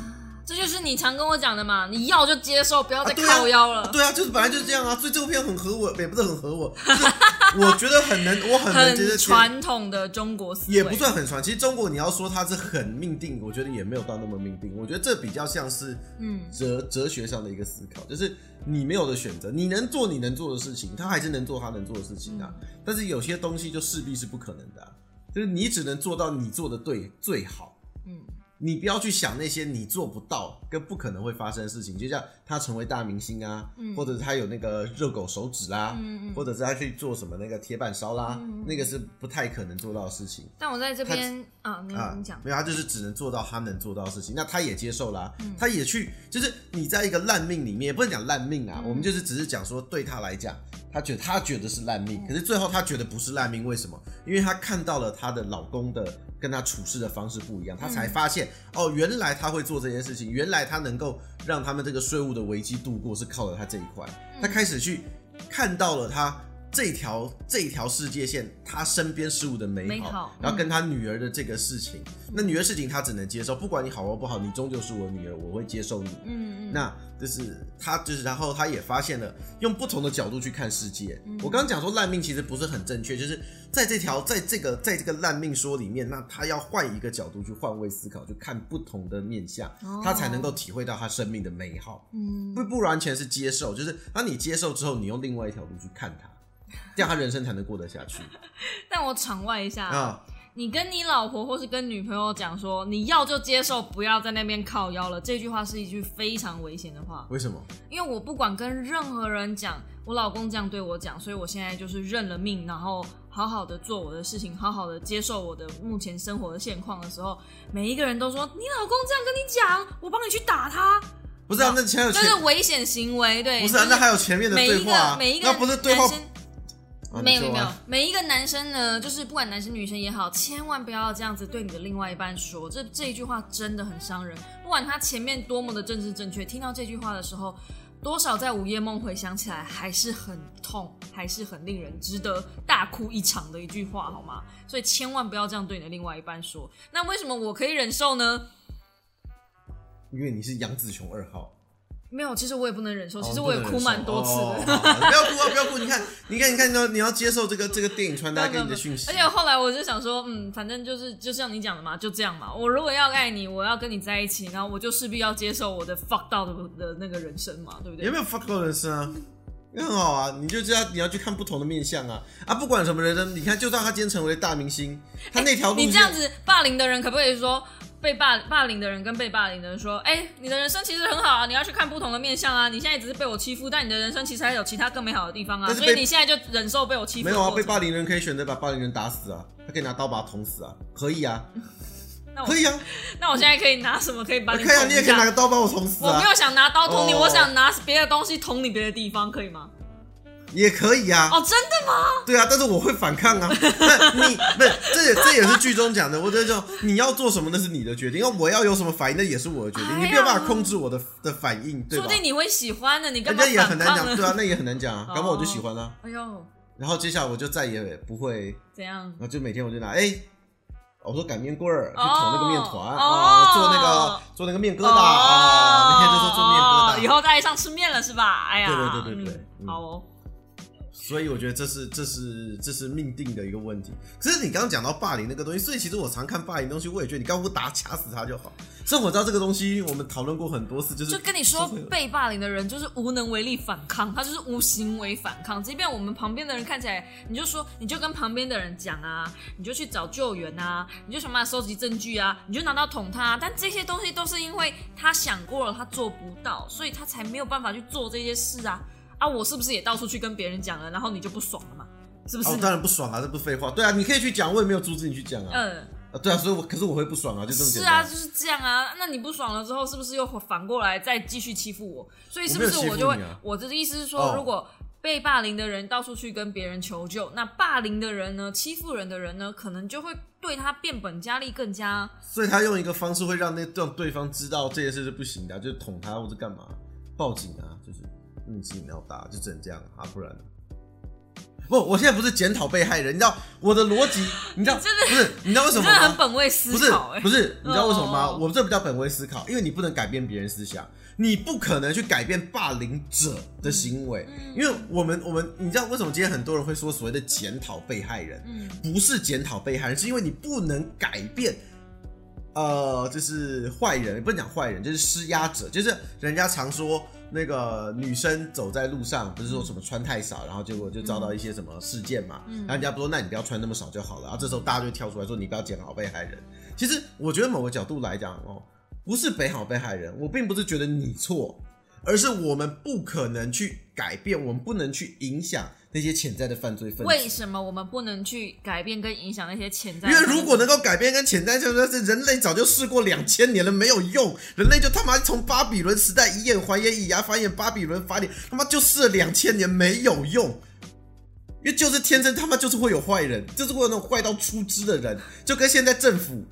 这就是你常跟我讲的嘛，你要就接受，不要再靠腰了。对啊，就是本来就是这样啊，所以这部片很合我，也不是很合我，就是我觉得很能，我很能接受。传统的中国思维，也不算很传，其实中国你要说它是很命定，我觉得也没有到那么命定。我觉得这比较像是嗯哲哲学上的一个思考，就是你没有的选择，你能做你能做的事情，他还是能做他能做的事情啊。但是有些东西就势必是不可能的、啊，就是你只能做到你做的对最好，嗯你不要去想那些你做不到跟不可能会发生的事情，就像他成为大明星啊，嗯或者是他有那个热狗手指啦、嗯嗯。或者是他去做什么那个铁板烧啦，嗯那个是不太可能做到的事情。但我在这边啊，你啊，你讲，没有，他就是只能做到他能做到的事情。那他也接受啦、嗯他也去，就是你在一个烂命里面，也不能讲烂命啊，嗯我们就是只是讲说，对他来讲，他觉得她觉得是烂嗯。命，可是最后她觉得不是烂命，为什么？因为她看到了她的老公的跟她处事的方式不一样，她才发现、哦，原来他会做这件事情，原来他能够让他们这个税务的危机度过是靠了他这一块，她开始去看到了他这条这条世界线，他身边事物的美好，美好然后跟他女儿的这个事情，那女儿事情他只能接受，不管你好或不好，你终究是我女儿，我会接受你。嗯嗯，那就是他，就是然后他也发现了用不同的角度去看世界。嗯我刚刚讲说烂命其实不是很正确，就是在这条在这个在这个烂命说里面，那他要换一个角度去换位思考，去看不同的面相，哦他才能够体会到他生命的美好。嗯不不完全是接受，就是当你接受之后，你用另外一条路去看它，这样他人生才能过得下去 但我场外一下，啊。你跟你老婆或是跟女朋友讲说你要就接受，不要在那边靠腰了，这句话是一句非常危险的话。为什么？因为我不管跟任何人讲，我老公这样对我讲，所以我现在就是认了命，然后好好的做我的事情，好好的接受我的目前生活的现况的时候，每一个人都说你老公这样跟你讲，我帮你去打他，不是啊，那前有前这是危险行为，对，不是啊，那还有前面的每一对话啊个，每一个那不是对话啊没有没有每一个男生呢，就是不管男生女生也好，千万不要这样子对你的另外一半说，这这一句话真的很伤人。不管他前面多么的政治正确，听到这句话的时候，多少在午夜梦回想起来还是很痛，还是很令人值得大哭一场的一句话，好吗？所以千万不要这样对你的另外一半说。那为什么我可以忍受呢？因为你是杨紫琼二号，没有，其实我也不能忍受，其实哦我也哭蛮多次的。不要哭啊，不要哭！你看，你看，你看，你要你要接受这个这个电影传达给你的讯息而。且后来我就想说，嗯，反正就是就像你讲的嘛，就这样嘛。我如果要爱你，我要跟你在一起，然后我就势必要接受我的 fuck 到的的那个人生嘛，对不对？有没有 fuck 到人生啊？那很好啊，你就知道你要去看不同的面相啊啊！不管什么人生，你看，就算他今天成为大明星，他那条路线、你这样子霸凌的人，可不可以说被霸霸凌的人跟被霸凌的人说，哎、你的人生其实很好啊，你要去看不同的面相啊。你现在只是被我欺负，但你的人生其实还有其他更美好的地方啊。所以你现在就忍受被我欺负。没有啊，被霸。凌人可以选择把霸凌人打死啊，他可以拿刀把他捅死啊，可以啊，那我可以啊，那我现在可以拿什么可以把你可以啊，你也可以拿？个刀把我捅死啊我没，有想拿刀捅你，哦我想拿别的东西捅你别的地方，可以吗？也可以啊。哦，真的吗？对啊，但是我会反抗啊。那你不是这也这也是剧中讲的，我觉得就你要做什么那是你的决定，因为我要有什么反应那也是我的决定，哎你没有办法控制我的的反应，对吧说不？定你会喜欢的，你干嘛人家也很难讲？对啊，那也很难讲啊。哦 搞不好我就喜欢啊，哎呦，然后接下来我就再也不会，怎样？然后就每天我就拿哎。我说擀面棍儿去哦捅那个面团哦啊，做那个做那个面疙瘩啊，每天就说做面疙瘩。哦以后爱上吃面了是吧？哎呀，对对对对对好哦。所以我觉得这是这是这是命定的一个问题。可是你刚刚讲到霸凌那个东西，所以其实我常看霸凌东西，我也觉得你刚不打掐死他就好。所以我知道这个东西我们讨论过很多次，就是就跟你说被霸凌的人就是无能为力反抗，他就是无行为反抗。即便我们旁边的人看起来，你就说，你就跟旁边的人讲啊，你就去找救援啊，你就想办法收集证据啊，你就拿刀捅他。但这些东西都是因为他想过了，他做不到，所以他才没有办法去做这些事啊。啊，我是不是也到处去跟别人讲了，然后你就不爽了嘛？是不是？哦，当然不爽啊，这不是废话。对啊，你可以去讲，我也没有阻止你去讲啊。嗯。啊，对啊，所以我可是我会不爽啊，就这么简是啊，就是这样啊。那你不爽了之后，是不是又反过来再继续欺负我？所以是不是我就会？我的意思是说，哦如果被霸凌的人到处去跟别人求救，那霸凌的人呢，欺负人的人呢，可能就会对他变本加厉，更加所以他用一个方式会让那让对方知道这件事是不行的啊、就是捅他或者干嘛，报警啊，就是嗯是饮料大，就只能这样啊，不然。不，我现在不是检讨被害人，你知道我的逻辑，你知道不是？你知道为什么吗？的很本位思不是不是，你知道为什么吗？哦我这不叫本位思考，因为你不能改变别人思想，你不可能去改变霸凌者的行为，嗯因为我们我们你知道为什么今天很多人会说所谓的检讨被害人，嗯不是检讨被害人，是因为你不能改变。呃，就是坏人，不能讲坏人，就是施压者，就是人家常说那个女生走在路上，不是说什么穿太少，然后结果就遭到一些什么事件嘛，嗯然后人家不说，那你不要穿那么少就好了，然后这时候大家就跳出来说你不要捡好被害人。其实我觉得某个角度来讲哦，不是北好被害人，我并不是觉得你错，而是我们不可能去改变，我们不能去影响那些潜在的犯罪分子。为什么我们不能去改变跟影响那些潜在因？为如果能够改变跟潜在犯罪，是人类早就试过两千年了，没有用。人类就他妈从巴比伦时代以眼还眼，以牙还眼，巴比伦法典他妈就试了两千年没有用。因为就是天生他妈就是会有坏人，就是会有那种坏到出汁的人，就跟现在政府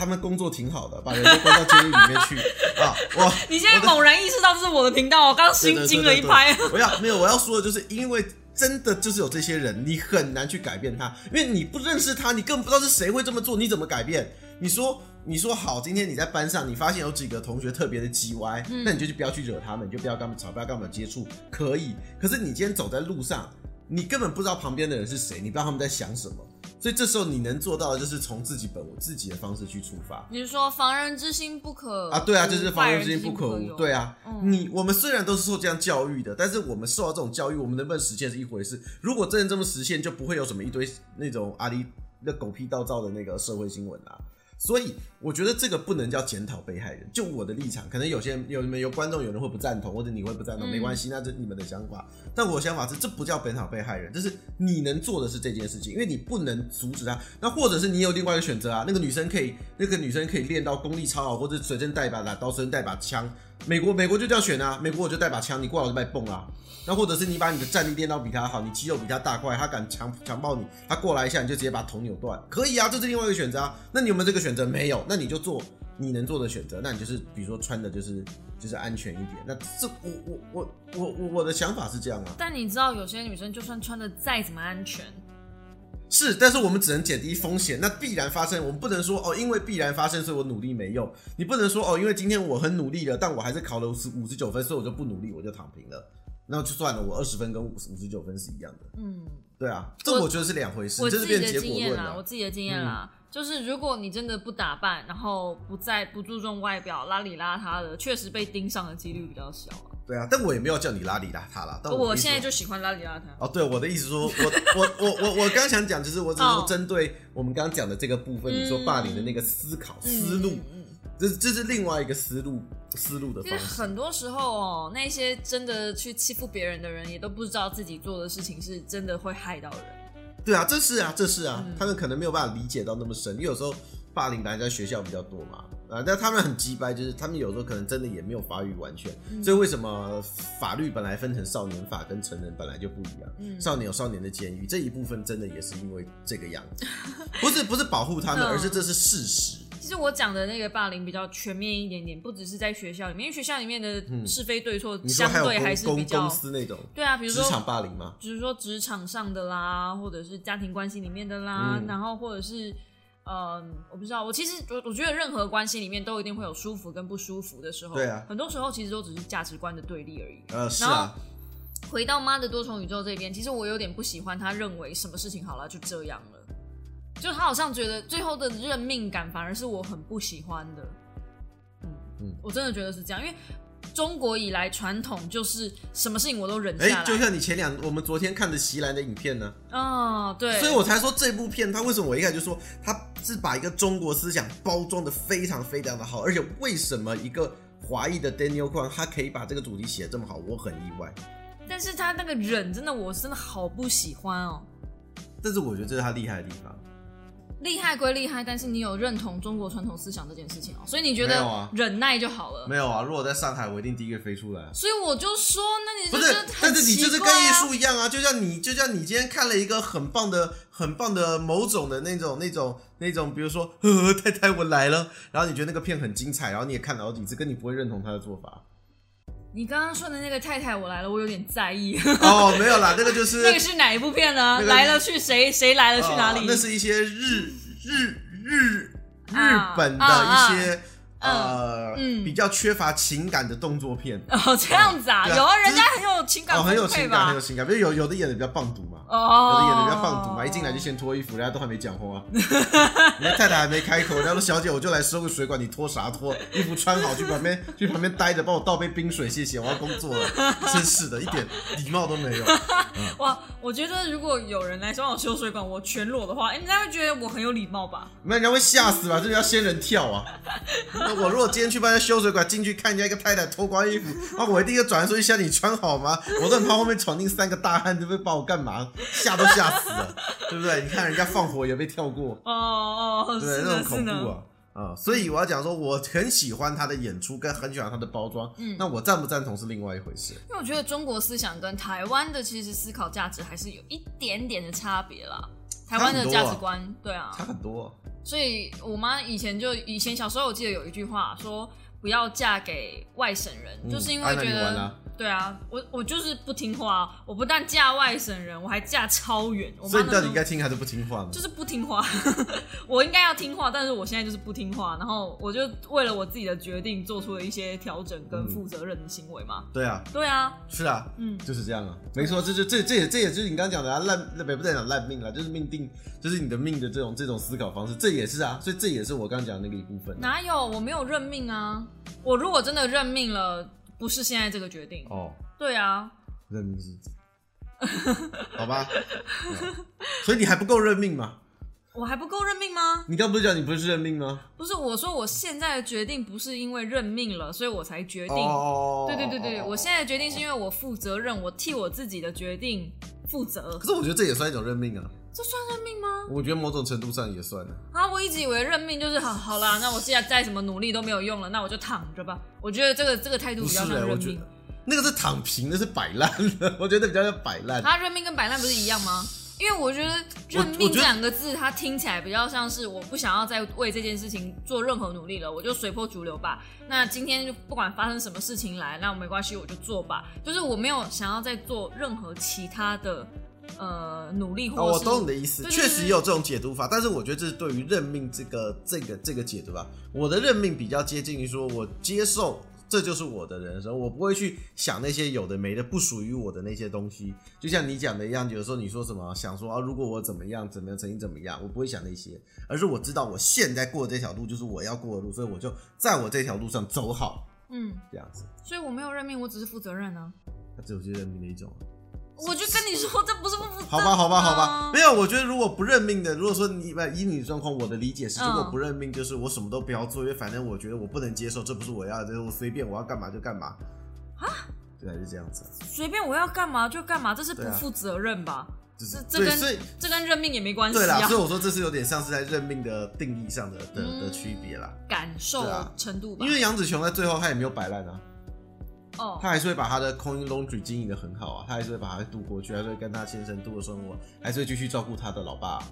他们工作挺好的，把人都关到监狱里面去 啊！哇你现在猛然意识到这是我的频道，我刚心惊了一拍。我要没有，我要说的就是因为真的就是有这些人，你很难去改变他，因为你不认识他，你根本不知道是谁会这么做，你怎么改变？你说，你说好，今天你在班上，你发现有几个同学特别的叽歪，嗯那你就去不要去惹他们，你就不要跟他们吵，不要跟他们接触，可以。可是你今天走在路上，你根本不知道旁边的人是谁，你不知道他们在想什么，所以这时候你能做到的就是从自己本我自己的方式去出发。你是说防人之心不可啊，对啊，就是防人之心不可无。有对啊，嗯你我们虽然都是受这样教育的，但是我们受到这种教育，我们能不能实现是一回事。如果真的这么实现，就不会有什么一堆那种阿里那狗屁道造的那个社会新闻啊。所以我觉得这个不能叫检讨被害人。就我的立场，可能有些人有你们有观众有人会不赞同，或者你会不赞同，嗯没关系，那这是你们的想法。但我的想法是，这不叫检讨被害人，就是你能做的是这件事情，因为你不能阻止他。那或者是你有另外一个选择啊，那个女生可以，那个女生可以练到功力超好，或者随身带把拿刀，随身带把枪。美国美国就这样选啊，美国我就带把枪，你过来我就把你蹦啊。那或者是你把你的战力练到比他好，你肌肉比他大块，他敢强强暴你，他过来一下你就直接把头扭断，可以啊，这是另外一个选择啊。那你有没有这个选择？没有，那你就做你能做的选择，那你就是比如说穿的就是就是安全一点。那这我我我我我我的想法是这样啊，但你知道，有些女生就算穿的再怎么安全，是，但是我们只能减低风险，那必然发生，我们不能说哦，因为必然发生，所以我努力没用。你不能说哦，因为今天我很努力了，但我还是考了五十五十九分，所以我就不努力，我就躺平了，那就算了，我二十分跟五十五十九分是一样的。嗯，对啊，这我我觉得是两回事，我这自己的是变结果经验啦，论了我。自己的经验啦，就是如果你真的不打扮，然后不再不注重外表，邋里邋遢的，确实被盯上的几率比较小啊。对啊，但我也没有叫你邋里邋遢啦。但我现在就喜欢邋里邋遢。哦，对，我的意思说，我我我我我刚想讲，就是我只是针对我们刚刚讲的这个部分，你说霸凌的那个思考思路，嗯嗯这这是另外一个思路思路的方式。很多时候哦，那些真的去欺负别人的人，也都不知道自己做的事情是真的会害到人。对啊，这是啊，这是啊，嗯他们可能没有办法理解到那么深，因为有时候霸凌本来在学校比较多嘛，啊，但他们很鸡掰，就是他们有时候可能真的也没有发育完全，嗯所以为什么法律本来分成少年法跟成人本来就不一样？嗯少年有少年的监狱，这一部分真的也是因为这个样子，不是不是保护他们，嗯而是这是事实。其实我讲的那个霸凌比较全面一点点，不只是在学校里面，因为学校里面的是非对错相对还是公公比较公司那种对啊，比如说职场霸凌嘛？比如说职场上的啦，或者是家庭关系里面的啦，嗯然后或者是。嗯，我不知道。我其实我我觉得任何关系里面都一定会有舒服跟不舒服的时候。对啊很多时候其实都只是价值观的对立而已。呃，是然后啊，回到妈的多重宇宙这边，其实我有点不喜欢他认为什么事情好了就这样了，就他好像觉得最后的认命感反而是我很不喜欢的。嗯嗯嗯，我真的觉得是这样，因为中国以来传统就是什么事情我都忍下哎、来。就像你前两我们昨天看的席兰的影片呢，哦，对，所以我才说这部片他为什么我一开始就说他是把一个中国思想包装的非常非常的好，而且为什么一个华裔的 Daniel Kwan 他可以把这个主题写得这么好，我很意外。但是他那个忍真的我真的好不喜欢哦。但是我觉得这是他厉害的地方。厉害归厉害，但是你有认同中国传统思想这件事情哦，所以你觉得忍耐就好了。没有啊，如果在上海，我一定第一个飞出来啊。所以我就说，那你不，就是很但是你就是跟艺术一样啊，就像你，就像你今天看了一个很棒的、很棒的某种的那种、那种、那种，比如说，呵呵，太太我来了，然后你觉得那个片很精彩，然后你也看了好几次，跟你不会认同他的做法。你刚刚说的那个太太我来了，我有点在意。哦，没有啦，那个就是 那个是哪一部片呢？那个来了去谁？谁来了去哪里？呃那是一些日日日日啊本的啊一些、呃、嗯比较缺乏情感的动作片。哦，这样子啊，有啊，人家很有情感哦，很有情感，很有？情感，比如有有的演的比较棒读嘛，哦，有的演的比较棒读嘛，一进来就先脱衣服，人家都还没讲话，人家太太还没开口，人家说小姐，我就来收个水管，你脱啥脱？衣服穿好，去旁边去旁边待着，帮我倒杯冰水，谢谢，我要工作了。真是的，一点礼貌都没有。哇，我觉得如果有人来帮我修水管，我全裸的话，人家会觉得我很有礼貌吧？没人家会吓死吧？这个要仙人跳啊！那我如果今天去帮人家修水管，进去看人家一个太太脱光衣服，啊，我第一个转来说一下你穿好吗？我都很怕后面闯进三个大汉，对不对？把我干嘛？吓都吓死了，对不对？你看人家放火也被跳过，哦哦，对，那种。恐怖啊！啊、所以我要讲说，我很喜欢他的演出，跟很喜欢他的包装。嗯那我赞不赞同是另外一回事。因为我觉得中国思想跟台湾的其实思考价值还是有一点点的差别啦。台湾的价值观，对啊，差很多、所以我妈以前就以前小时候我记得有一句话说不要嫁给外省人，嗯就是因为觉得、对啊，我我就是不听话，我不但嫁外省人，我还嫁超远。所以你到底那时候该听还是不听话呢？就是不听话，我应该要听话，但是我现在就是不听话，然后我就为了我自己的决定做出了一些调整跟负责任的行为嘛。对啊，对啊，是啊，嗯就是这样啊，没错，这就这这也这也就是你刚刚讲的啊，烂那不不在讲烂命了，就是命定，就是你的命的这种这种思考方式，这也是啊，所以这也是我刚刚讲的那个一部分啊。哪有我没有认命啊？我如果真的认命了，不是现在这个决定。哦，对啊，认命是，好吧，哦所以你还不够认命嘛？我还不够认命吗？你刚不是讲你不是认命吗？不是，我说我现在的决定不是因为认命了，所以我才决定。哦，对对对对，哦我现在的决定是因为我负责任，我替我自己的决定负责可。是我觉得这也算一种认命啊，这算认命吗？我觉得某种程度上也算。啊，我一直以为认命就是好好啦，那我现在再怎么努力都没有用了，那我就躺着吧。我觉得这个这个态度比较像认命。那个是躺平，那是摆烂，我觉得比较像摆烂。他认命跟摆烂不是一样吗？因为我觉得认命这两个字，它听起来比较像是我不想要再为这件事情做任何努力了，我就随波逐流吧。那今天就不管发生什么事情来，那没关系，我就做吧。就是我没有想要再做任何其他的呃努力，或哦，我是、懂你的意思，确实也有这种解读法，但是我觉得这是对于认命这个这个这个解读吧。我的认命比较接近于说我接受这就是我的人生，我不会去想那些有的没的不属于我的那些东西。就像你讲的一样，有时候你说什么想说啊，如果我怎么样怎么样，曾经怎么样，我不会想那些，而是我知道我现在过的这条路就是我要过的路，所以我就在我这条路上走好，嗯，这样子。所以我没有认命，我只是负责任呢、那这就是认命的一种。我就跟你说，这不是不负责好吧，好吧，好吧，啊没有，我觉得如果不认命的，如果说你以你的状况，我的理解是，嗯如果不认命，就是我什么都不要做，因为反正我觉得我不能接受，这不是我要的，我随便我要干嘛就干嘛。啊，对啊，就这样子，随便我要干嘛就干嘛，这是不负责任吧？就是这跟这跟认命也没关系对啦，啊所以。我说这是有点像是在认命的定义上的的嗯。的区别啦，感受程度吧，因为杨紫琼在最后她也没有摆烂啊，哦，她还是会把他的空运 laundry 经营的很好啊，他还是会把它渡过去，还是会跟他先生度过生活，还是会继续照顾他的老爸，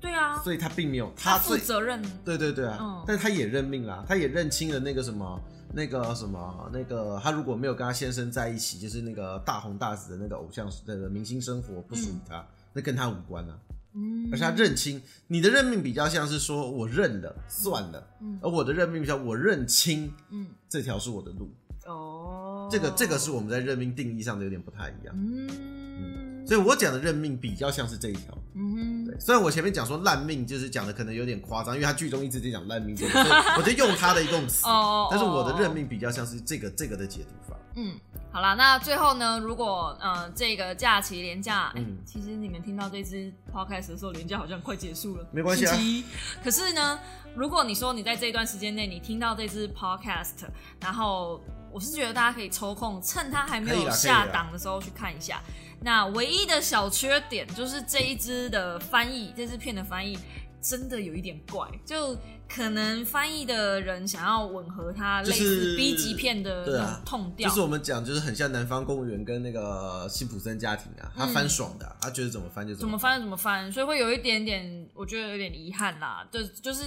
对啊，所以他并没有他负责任，对对对啊，嗯。但他也认命啦，他也认清了那个什么，那个什么，那个他如果没有跟他先生在一起，就是那个大红大紫的那个偶像那个明星生活不属于他，那跟他无关啊。嗯，而且他认清你的认命比较像是说我认了算了，嗯。而我的认命比较我认清嗯，这条是我的路，哦，这个这个是我们在任命定义上的有点不太一样。嗯，所以我讲的任命比较像是这一条，嗯哼，对。虽然我前面讲说烂命，就是讲的可能有点夸张，因为他剧中一直在讲烂命这个，所以我就用他的一个词。哦，但是我的认哦，命比较像是这个这个的解读法。嗯，好啦，那最后呢，如果呃这个假期连假，哎、嗯其实你们听到这支 podcast 的时候，连假好像快结束了，没关系啊可是呢，如果你说你在这一段时间内你听到这支 podcast，然后我是觉得大家可以抽空趁它还没有下档的时候去看一下。那唯一的小缺点就是这一支的翻译，这支片的翻译真的有一点怪，就可能翻译的人想要吻合它类似 B 级片的那种痛调，就是我们讲，就是很像南方公务员跟那个辛普森家庭啊，他翻爽的啊、他觉得怎么翻就么怎么翻就怎么翻，所以会有一点点，我觉得有点遗憾啦。就就是，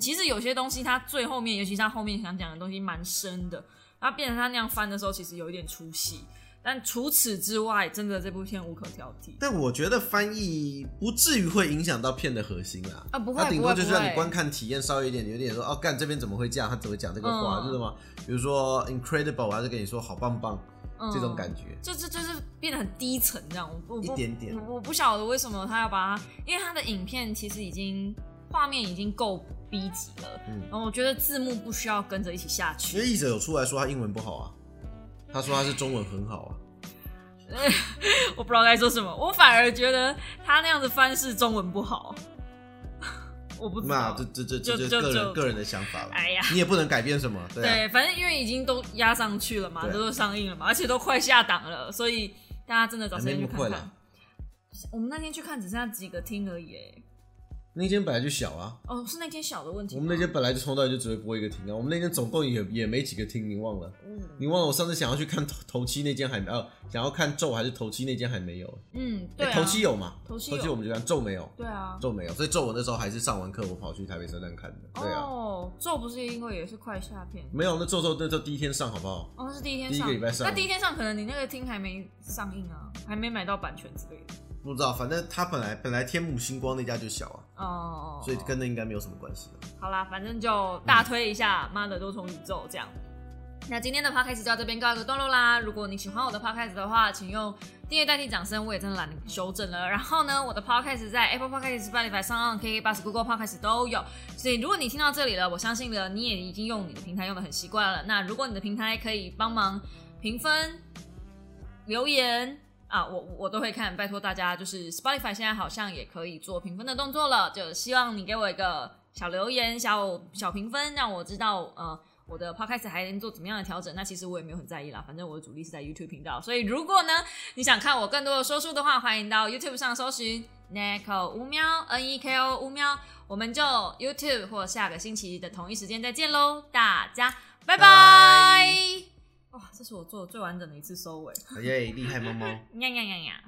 其实有些东西它最后面，尤其是它后面想讲的东西蛮深的，它变成他那样翻的时候，其实有一点出戏。但除此之外，真的这部片无可挑剔。但我觉得翻译不至于会影响到片的核心啊。啊不会它顶多就是让你观看体验稍微有点有点说哦，干这边怎么会这样？他怎么讲这个话？嗯就是什么，比如说 incredible，还是跟你说好棒棒、嗯这种感觉。就就就是变得很低沉这样，我我不一点点我我不晓得为什么他要把它，因为他的影片其实已经画面已经够逼急了，嗯然后我觉得字幕不需要跟着一起下去因为。译者有出来说他英文不好啊，他说他是中文很好啊。我不知道该说什么，我反而觉得他那样子翻是中文不好，我不知道那这。这这这个人个人的想法了。哎呀你也不能改变什么，对啊。对，反正因为已经都压上去了嘛，对啊都上映了嘛，而且都快下档了，所以大家真的找时间去看看。我们那天去看只剩下几个厅而已，哎，那间本来就小啊，哦，是那间小的问题。我们那间本来就从头到就只会播一个厅啊，我们那间总共也也没几个厅，你忘了？嗯你忘了我上次想要去看头头七那间还没，呃，想要看咒还是头七那间还没有？嗯，对头七有嘛？头七有头七我们就看咒没有，对啊。咒没有，所以咒我那时候还是上完课我跑去台北车站看的，对啊，哦，咒不是因为也是快下片。没有那咒咒那就第一天上好不好？哦，那是第一天第一上，个礼拜上那第一天上可能你那个厅还没上映啊，还没买到版权之类的。不知道，反正他本来本来天母星光那家就小啊，哦，所以跟那应该没有什么关系的。好啦，反正就大推一下《妈的多重宇宙》这样。那今天的 podcast 就到这边告一个段落啦。如果你喜欢我的 podcast 的话，请用订阅代替掌声，我也真的懒得修正了。然后呢，我的 podcast 在 Apple Podcast、Spotify、上 KK Bus、Google Podcast 都有。所以如果你听到这里了，我相信了你也已经用你的平台用的很习惯了。那如果你的平台可以帮忙评分、留言啊，我我都会看。拜托大家，就是 Spotify 现在好像也可以做评分的动作了，就希望你给我一个小留言、小小评分，让我知道呃我的 Podcast 还能做怎么样的调整。那其实我也没有很在意啦，反正我的主力是在 YouTube 频道。所以如果呢你想看我更多的说书的话，欢迎到 YouTube 上搜寻 Neko 乌喵 N E K O 乌喵，我们就 YouTube 或下个星期的同一时间再见喽，大家拜拜。拜哇，这是我做的最完整的一次收尾。耶，厉害猫猫。呀呀呀呀！